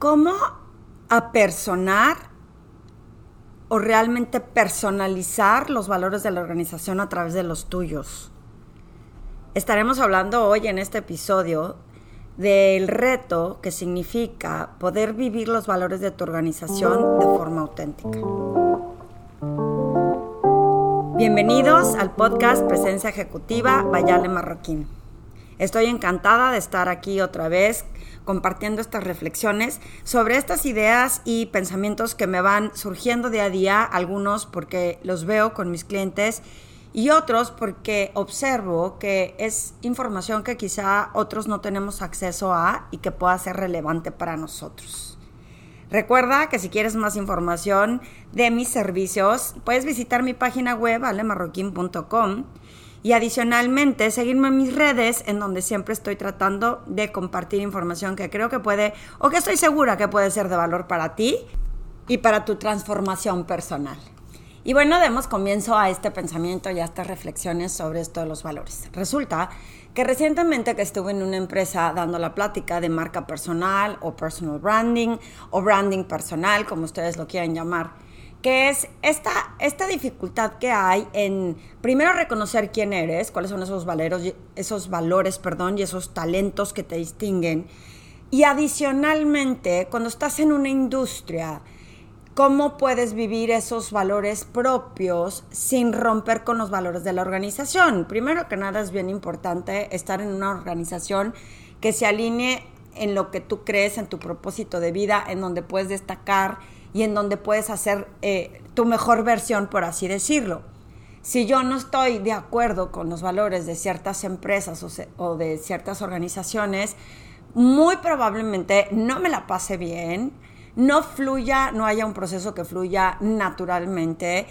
cómo apersonar o realmente personalizar los valores de la organización a través de los tuyos. Estaremos hablando hoy en este episodio del reto que significa poder vivir los valores de tu organización de forma auténtica. Bienvenidos al podcast Presencia Ejecutiva Bayale Marroquín. Estoy encantada de estar aquí otra vez compartiendo estas reflexiones sobre estas ideas y pensamientos que me van surgiendo día a día, algunos porque los veo con mis clientes y otros porque observo que es información que quizá otros no tenemos acceso a y que pueda ser relevante para nosotros. Recuerda que si quieres más información de mis servicios, puedes visitar mi página web alemarroquín.com y adicionalmente seguirme en mis redes en donde siempre estoy tratando de compartir información que creo que puede o que estoy segura que puede ser de valor para ti y para tu transformación personal. Y bueno, demos comienzo a este pensamiento y a estas reflexiones sobre esto de los valores. Resulta que recientemente que estuve en una empresa dando la plática de marca personal o personal branding o branding personal, como ustedes lo quieran llamar, que es esta, esta dificultad que hay en primero reconocer quién eres, cuáles son esos valores, esos valores, perdón, y esos talentos que te distinguen. Y adicionalmente, cuando estás en una industria, cómo puedes vivir esos valores propios sin romper con los valores de la organización. Primero que nada es bien importante estar en una organización que se alinee en lo que tú crees, en tu propósito de vida, en donde puedes destacar y en donde puedes hacer eh, tu mejor versión, por así decirlo. Si yo no estoy de acuerdo con los valores de ciertas empresas o, de ciertas organizaciones, muy probablemente no me la pase bien, no fluya, no haya un proceso que fluya naturalmente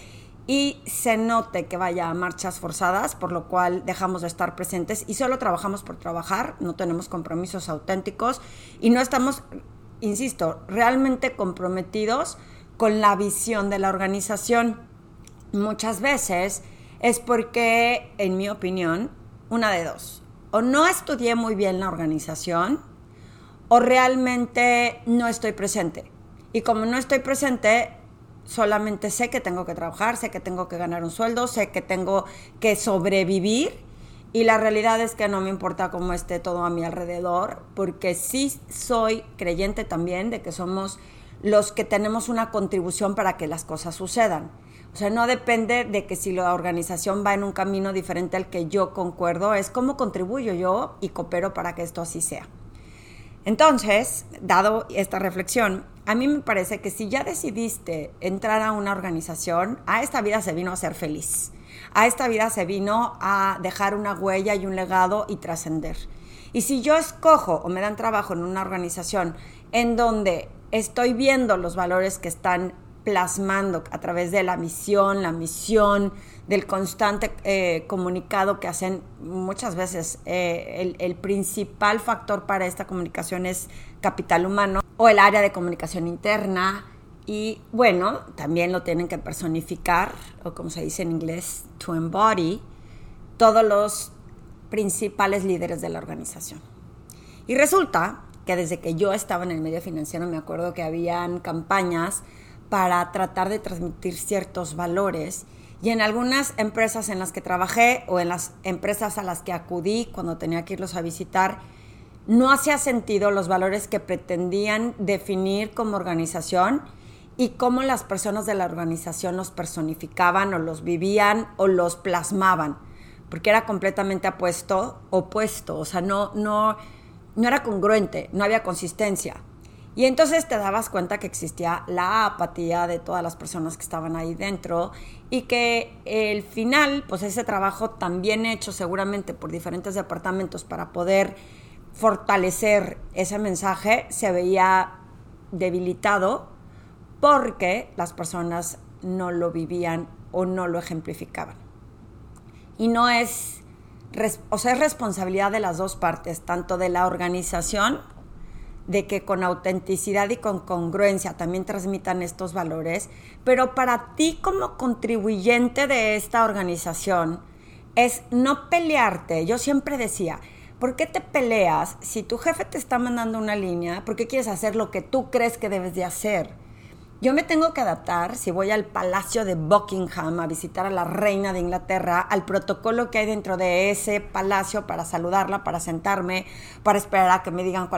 y se note que vaya a marchas forzadas, por lo cual dejamos de estar presentes y solo trabajamos por trabajar, no tenemos compromisos auténticos y no estamos insisto, realmente comprometidos con la visión de la organización. Muchas veces es porque, en mi opinión, una de dos, o no estudié muy bien la organización, o realmente no estoy presente. Y como no estoy presente, solamente sé que tengo que trabajar, sé que tengo que ganar un sueldo, sé que tengo que sobrevivir y la realidad es que no me importa cómo esté todo a mi alrededor, porque sí soy creyente también de que somos los que tenemos una contribución para que las cosas sucedan. O sea, no depende de que si la organización va en un camino diferente al que yo concuerdo, es cómo contribuyo yo y coopero para que esto así sea. Entonces, dado esta reflexión, a mí me parece que si ya decidiste entrar a una organización, a esta vida se vino a ser feliz a esta vida se vino a dejar una huella y un legado y trascender. Y si yo escojo o me dan trabajo en una organización en donde estoy viendo los valores que están plasmando a través de la misión, la misión, del constante eh, comunicado que hacen muchas veces, eh, el, el principal factor para esta comunicación es capital humano o el área de comunicación interna, y bueno, también lo tienen que personificar, o como se dice en inglés, to embody, todos los principales líderes de la organización. Y resulta que desde que yo estaba en el medio financiero me acuerdo que habían campañas para tratar de transmitir ciertos valores y en algunas empresas en las que trabajé o en las empresas a las que acudí cuando tenía que irlos a visitar, no hacía sentido los valores que pretendían definir como organización y cómo las personas de la organización los personificaban o los vivían o los plasmaban, porque era completamente apuesto, opuesto, o sea, no, no, no era congruente, no había consistencia. Y entonces te dabas cuenta que existía la apatía de todas las personas que estaban ahí dentro y que el final, pues ese trabajo también hecho seguramente por diferentes departamentos para poder fortalecer ese mensaje, se veía debilitado porque las personas no lo vivían o no lo ejemplificaban. Y no es, o sea, es responsabilidad de las dos partes, tanto de la organización, de que con autenticidad y con congruencia también transmitan estos valores, pero para ti como contribuyente de esta organización es no pelearte. Yo siempre decía, ¿Por qué te peleas si tu jefe te está mandando una línea? ¿Por qué quieres hacer lo que tú crees que debes de hacer? Yo me tengo que adaptar si voy al Palacio de Buckingham a visitar a la reina de Inglaterra, al protocolo que hay dentro de ese palacio para saludarla, para sentarme, para esperar a que me digan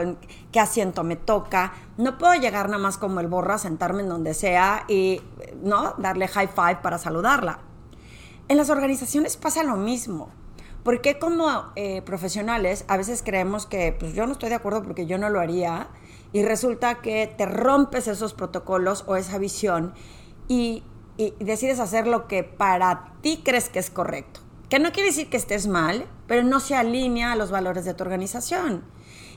qué asiento me toca. No puedo llegar nada más como el borra, sentarme en donde sea y no darle high five para saludarla. En las organizaciones pasa lo mismo. Porque como eh, profesionales a veces creemos que pues yo no estoy de acuerdo porque yo no lo haría y resulta que te rompes esos protocolos o esa visión y, decides hacer lo que para ti crees que es correcto. Que no quiere decir que estés mal, pero no se alinea a los valores de tu organización.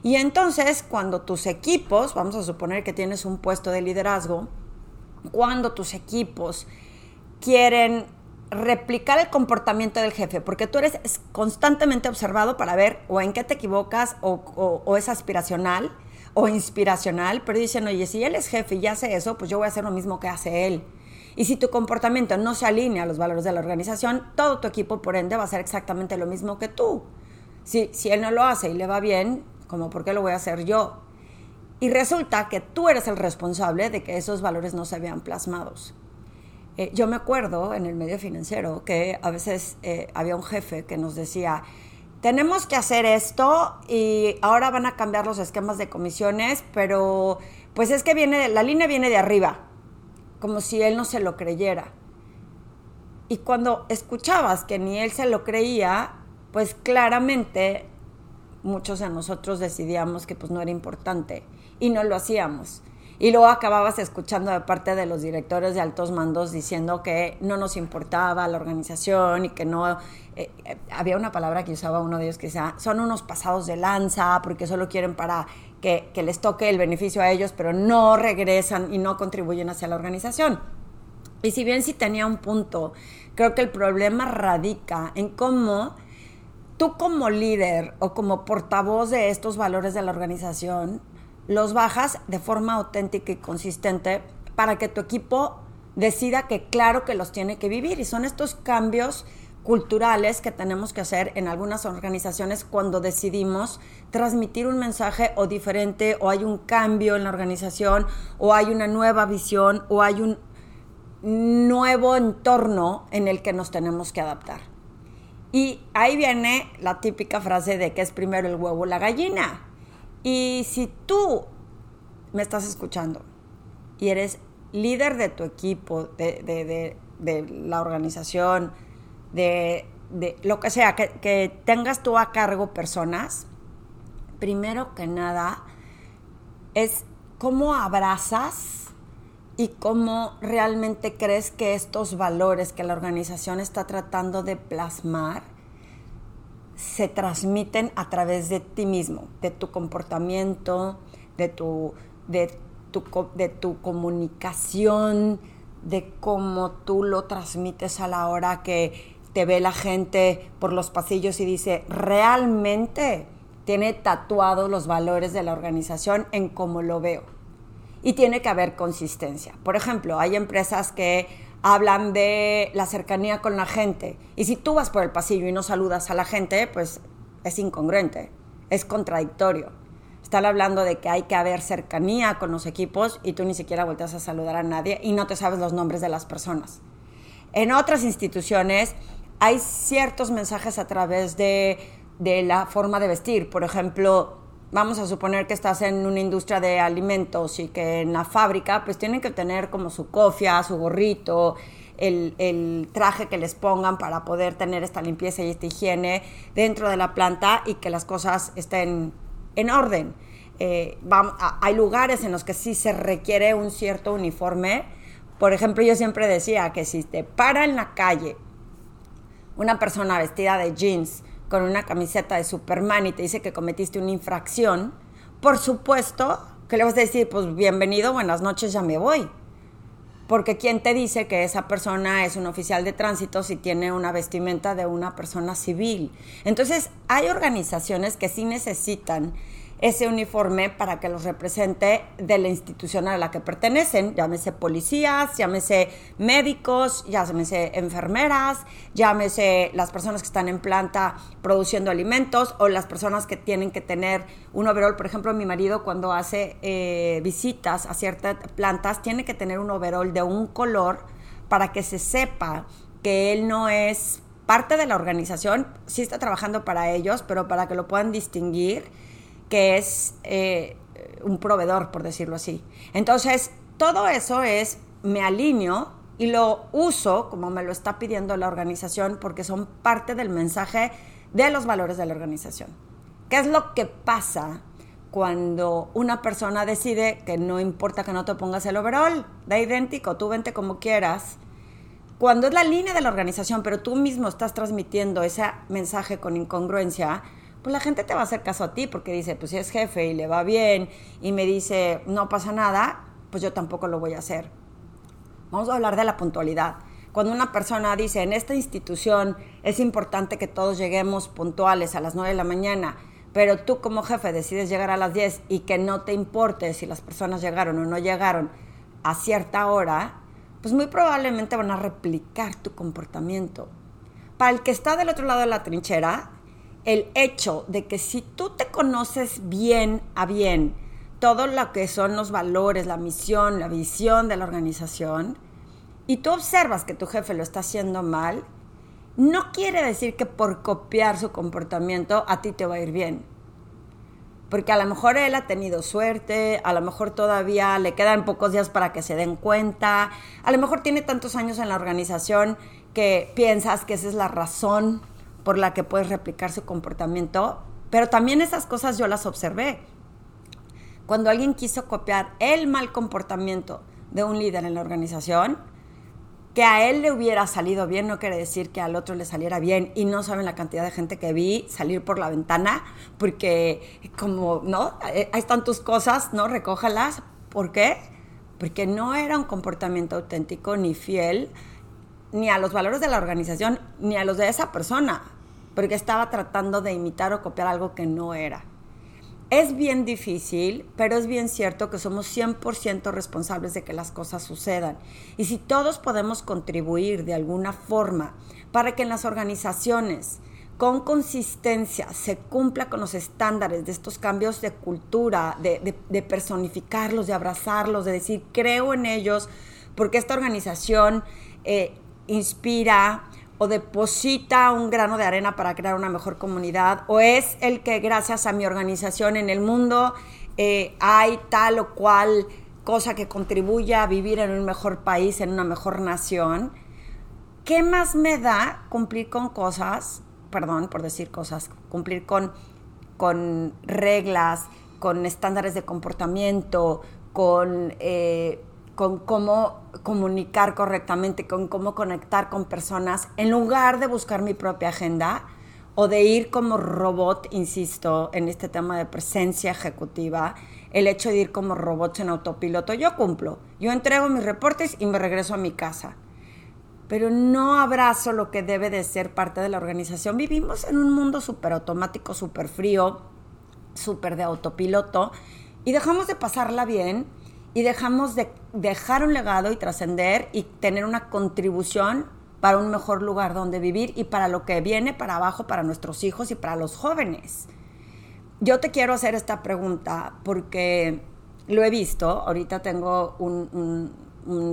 Y entonces, cuando tus equipos, vamos a suponer que tienes un puesto de liderazgo, cuando tus equipos quieren replicar el comportamiento del jefe, porque tú eres constantemente observado para ver o en qué te equivocas o, es aspiracional o inspiracional, pero dicen, oye, si él es jefe y hace eso, pues yo voy a hacer lo mismo que hace él. Y si tu comportamiento no se alinea a los valores de la organización, todo tu equipo, por ende, va a hacer exactamente lo mismo que tú. Si, si él no lo hace y le va bien, como por qué lo voy a hacer yo? Y resulta que tú eres el responsable de que esos valores no se vean plasmados. Eh, yo me acuerdo en el medio financiero que a veces eh, había un jefe que nos decía, tenemos que hacer esto y ahora van a cambiar los esquemas de comisiones, pero pues es que viene, la línea viene de arriba, como si él no se lo creyera. Y cuando escuchabas que ni él se lo creía, pues claramente muchos de nosotros decidíamos que pues no era importante y no lo hacíamos. Y luego acababas escuchando de parte de los directores de altos mandos diciendo que no nos importaba la organización y que no... Eh, eh, había una palabra que usaba uno de ellos que decía, son unos pasados de lanza porque solo quieren para que, que les toque el beneficio a ellos, pero no regresan y no contribuyen hacia la organización. Y si bien sí tenía un punto, creo que el problema radica en cómo tú como líder o como portavoz de estos valores de la organización los bajas de forma auténtica y consistente para que tu equipo decida que claro que los tiene que vivir. Y son estos cambios culturales que tenemos que hacer en algunas organizaciones cuando decidimos transmitir un mensaje o diferente o hay un cambio en la organización o hay una nueva visión o hay un nuevo entorno en el que nos tenemos que adaptar. Y ahí viene la típica frase de que es primero el huevo o la gallina. Y si tú me estás escuchando y eres líder de tu equipo, de, la organización, de, lo que sea, que, que tengas tú a cargo personas, primero que nada es cómo abrazas y cómo realmente crees que estos valores que la organización está tratando de plasmar se transmiten a través de ti mismo, de tu comportamiento, de tu, de tu, de tu comunicación, de cómo tú lo transmites a la hora que te ve la gente por los pasillos y dice, realmente tiene tatuados los valores de la organización en cómo lo veo. Y tiene que haber consistencia. Por ejemplo, hay empresas que hablan de la cercanía con la gente. Y si tú vas por el pasillo y no saludas a la gente, pues es incongruente, es contradictorio. Están hablando de que hay que haber cercanía con los equipos y tú ni siquiera volteas a saludar a nadie y no te sabes los nombres de las personas. En otras instituciones hay ciertos mensajes a través de, de la forma de vestir. Por ejemplo, vamos a suponer que estás en una industria de alimentos y que en la fábrica pues tienen que tener como su cofia, su gorrito, el, traje que les pongan para poder tener esta limpieza y esta higiene dentro de la planta y que las cosas estén en orden. Eh, hay lugares en los que sí se requiere un cierto uniforme. Por ejemplo, yo siempre decía que si te para en la calle una persona vestida de jeans, con una camiseta de Superman y te dice que cometiste una infracción, por supuesto que le vas a decir, pues bienvenido, buenas noches, ya me voy. Porque ¿quién te dice que esa persona es un oficial de tránsito si tiene una vestimenta de una persona civil? Entonces, hay organizaciones que sí necesitan ese uniforme para que los represente de la institución a la que pertenecen, llámese policías, llámese médicos, llámese enfermeras, llámese las personas que están en planta produciendo alimentos o las personas que tienen que tener un overall. Por ejemplo, mi marido cuando hace eh, visitas a ciertas plantas tiene que tener un overall de un color para que se sepa que él no es parte de la organización, sí está trabajando para ellos, pero para que lo puedan distinguir que es eh, un proveedor, por decirlo así. Entonces, todo eso es, me alineo y lo uso como me lo está pidiendo la organización porque son parte del mensaje de los valores de la organización. ¿Qué es lo que pasa cuando una persona decide que no importa que no te pongas el overall, da idéntico, tú vente como quieras? Cuando es la línea de la organización, pero tú mismo estás transmitiendo ese mensaje con incongruencia, pues la gente te va a hacer caso a ti porque dice, pues si es jefe y le va bien y me dice, no pasa nada, pues yo tampoco lo voy a hacer. Vamos a hablar de la puntualidad. Cuando una persona dice, en esta institución es importante que todos lleguemos puntuales a las 9 de la mañana, pero tú como jefe decides llegar a las 10 y que no te importe si las personas llegaron o no llegaron a cierta hora, pues muy probablemente van a replicar tu comportamiento. Para el que está del otro lado de la trinchera, el hecho de que si tú te conoces bien a bien todo lo que son los valores, la misión, la visión de la organización, y tú observas que tu jefe lo está haciendo mal, no quiere decir que por copiar su comportamiento a ti te va a ir bien. Porque a lo mejor él ha tenido suerte, a lo mejor todavía le quedan pocos días para que se den cuenta, a lo mejor tiene tantos años en la organización que piensas que esa es la razón por la que puedes replicar su comportamiento, pero también esas cosas yo las observé. Cuando alguien quiso copiar el mal comportamiento de un líder en la organización, que a él le hubiera salido bien no quiere decir que al otro le saliera bien y no saben la cantidad de gente que vi salir por la ventana porque como, ¿no? Ahí están tus cosas, ¿no? Recójalas. ¿Por qué? Porque no era un comportamiento auténtico ni fiel ni a los valores de la organización ni a los de esa persona porque estaba tratando de imitar o copiar algo que no era. Es bien difícil, pero es bien cierto que somos 100% responsables de que las cosas sucedan. Y si todos podemos contribuir de alguna forma para que en las organizaciones con consistencia se cumpla con los estándares de estos cambios de cultura, de, personificarlos, de abrazarlos, de decir creo en ellos, porque esta organización eh, inspira, o deposita un grano de arena para crear una mejor comunidad, o es el que gracias a mi organización en el mundo eh, hay tal o cual cosa que contribuya a vivir en un mejor país, en una mejor nación. ¿Qué más me da cumplir con cosas, perdón por decir cosas, cumplir con, con reglas, con estándares de comportamiento, con... Eh, con cómo comunicar correctamente, con cómo conectar con personas, en lugar de buscar mi propia agenda o de ir como robot, insisto, en este tema de presencia ejecutiva, el hecho de ir como robots en autopiloto, yo cumplo, yo entrego mis reportes y me regreso a mi casa. Pero no abrazo lo que debe de ser parte de la organización. Vivimos en un mundo súper automático, súper frío, súper de autopiloto y dejamos de pasarla bien y dejamos de dejar un legado y trascender y tener una contribución para un mejor lugar donde vivir y para lo que viene para abajo para nuestros hijos y para los jóvenes. Yo te quiero hacer esta pregunta porque lo he visto, ahorita tengo un,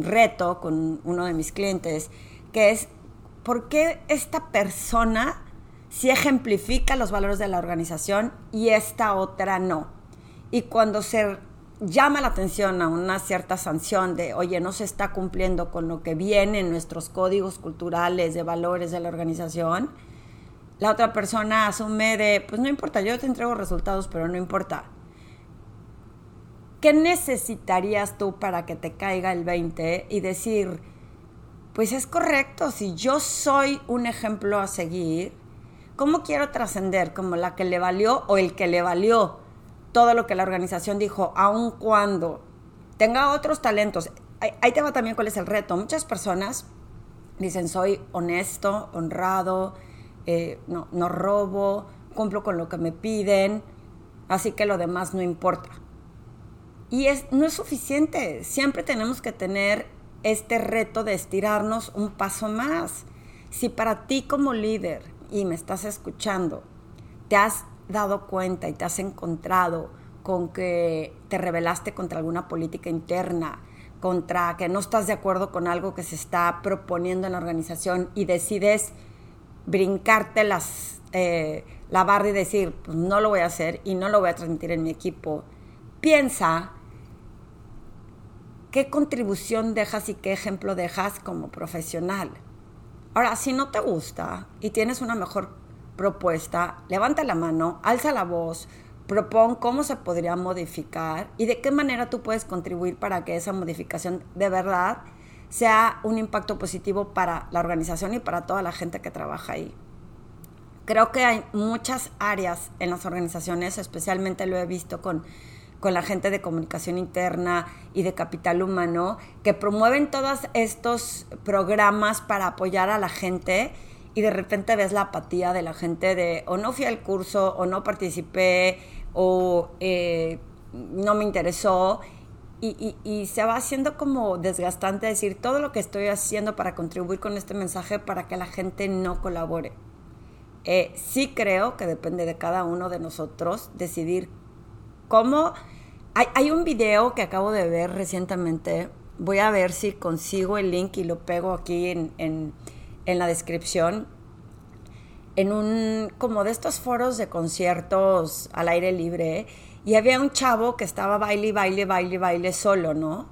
reto con uno de mis clientes, que es, ¿por qué esta persona sí ejemplifica los valores de la organización y esta otra no? Y cuando se llama la atención a una cierta sanción de, oye, no se está cumpliendo con lo que viene en nuestros códigos culturales de valores de la organización, la otra persona asume de, pues no importa, yo te entrego resultados, pero no importa. ¿Qué necesitarías tú para que te caiga el 20 y decir, pues es correcto, si yo soy un ejemplo a seguir, ¿cómo quiero trascender? ¿Como la que le valió o el que le valió? Todo lo que la organización dijo, aun cuando tenga otros talentos. Ahí te va también cuál es el reto. Muchas personas dicen, soy honesto, honrado, eh, no, no robo, cumplo con lo que me piden. así que lo demás no importa. Y es, no es suficiente, siempre tenemos que tener este reto de estirarnos un paso más. Si para ti como líder, y me estás escuchando, te has dado cuenta y te has encontrado con que te rebelaste contra alguna política interna, contra que no estás de acuerdo con algo que se está proponiendo en la organización y decides brincarte las, eh, la barra y decir, pues no lo voy a hacer y no lo voy a transmitir en mi equipo, piensa qué contribución dejas y qué ejemplo dejas como profesional. Ahora, si no te gusta y tienes una mejor propuesta, levanta la mano, alza la voz, propon cómo se podría modificar y de qué manera tú puedes contribuir para que esa modificación de verdad sea un impacto positivo para la organización y para toda la gente que trabaja ahí. Creo que hay muchas áreas en las organizaciones, especialmente lo he visto con, con la gente de comunicación interna y de capital humano, que promueven todos estos programas para apoyar a la gente y de repente ves la apatía de la gente de o no fui al curso o no participé o eh, no me interesó. Y, se va haciendo como desgastante decir todo lo que estoy haciendo para contribuir con este mensaje para que la gente no colabore. Eh, sí creo que depende de cada uno de nosotros decidir cómo... Hay, un video que acabo de ver recientemente, voy a ver si consigo el link y lo pego aquí en, en la descripción, en un como de estos foros de conciertos al aire libre y había un chavo que estaba baile, baile, baile, baile solo, ¿no?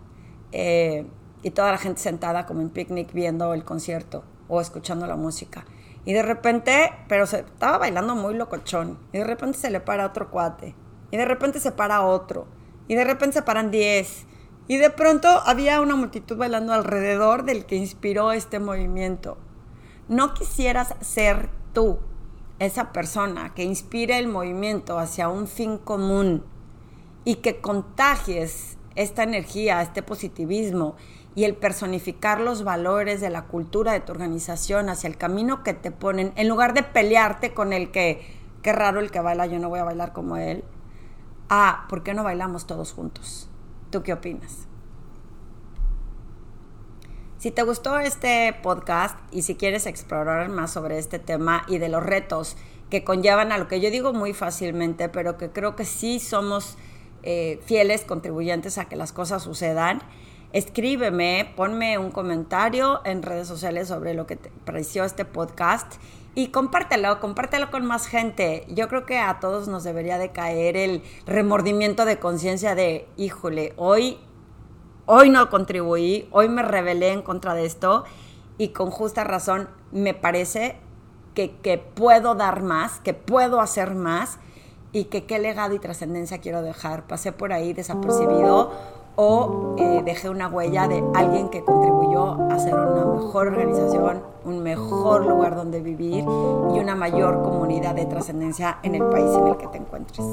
Eh, y toda la gente sentada como en picnic viendo el concierto o escuchando la música. Y de repente, pero se estaba bailando muy locochón. Y de repente se le para otro cuate. Y de repente se para otro. Y de repente se paran diez. Y de pronto había una multitud bailando alrededor del que inspiró este movimiento. No quisieras ser tú, esa persona que inspire el movimiento hacia un fin común y que contagies esta energía, este positivismo y el personificar los valores de la cultura de tu organización hacia el camino que te ponen, en lugar de pelearte con el que, qué raro el que baila, yo no voy a bailar como él, ah, ¿por qué no bailamos todos juntos? ¿Tú qué opinas? Si te gustó este podcast y si quieres explorar más sobre este tema y de los retos que conllevan a lo que yo digo muy fácilmente, pero que creo que sí somos eh, fieles contribuyentes a que las cosas sucedan, escríbeme, ponme un comentario en redes sociales sobre lo que te pareció este podcast y compártelo, compártelo con más gente. Yo creo que a todos nos debería de caer el remordimiento de conciencia de, híjole, hoy hoy no contribuí, hoy me rebelé en contra de esto y con justa razón me parece que, puedo dar más, que puedo hacer más y que qué legado y trascendencia quiero dejar. Pasé por ahí desapercibido o eh, dejé una huella de alguien que contribuyó a hacer una mejor organización, un mejor lugar donde vivir y una mayor comunidad de trascendencia en el país en el que te encuentres.